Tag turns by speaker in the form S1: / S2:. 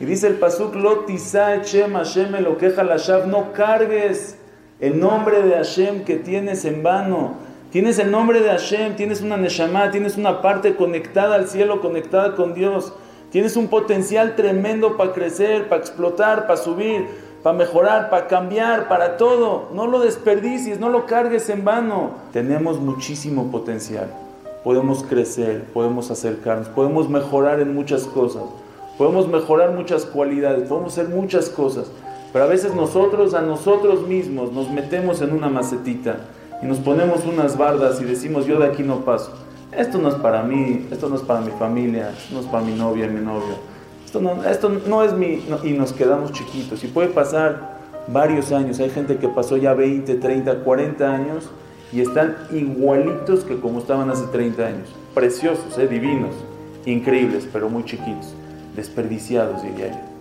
S1: Y dice el pasuk, lo Hashem Hashem lo queja la no cargues el nombre de Hashem que tienes en vano. Tienes el nombre de Hashem, tienes una Neshama, tienes una parte conectada al cielo, conectada con Dios. Tienes un potencial tremendo para crecer, para explotar, para subir, para mejorar, para cambiar, para todo. No lo desperdicies, no lo cargues en vano. Tenemos muchísimo potencial. Podemos crecer, podemos acercarnos, podemos mejorar en muchas cosas. Podemos mejorar muchas cualidades, podemos hacer muchas cosas, pero a veces nosotros a nosotros mismos nos metemos en una macetita y nos ponemos unas bardas y decimos yo de aquí no paso. Esto no es para mí, esto no es para mi familia, esto no es para mi novia y mi novio. Esto no, esto no es mi... y nos quedamos chiquitos. Y puede pasar varios años. Hay gente que pasó ya 20, 30, 40 años y están igualitos que como estaban hace 30 años. Preciosos, ¿eh? divinos, increíbles, pero muy chiquitos desperdiciados, diría yo.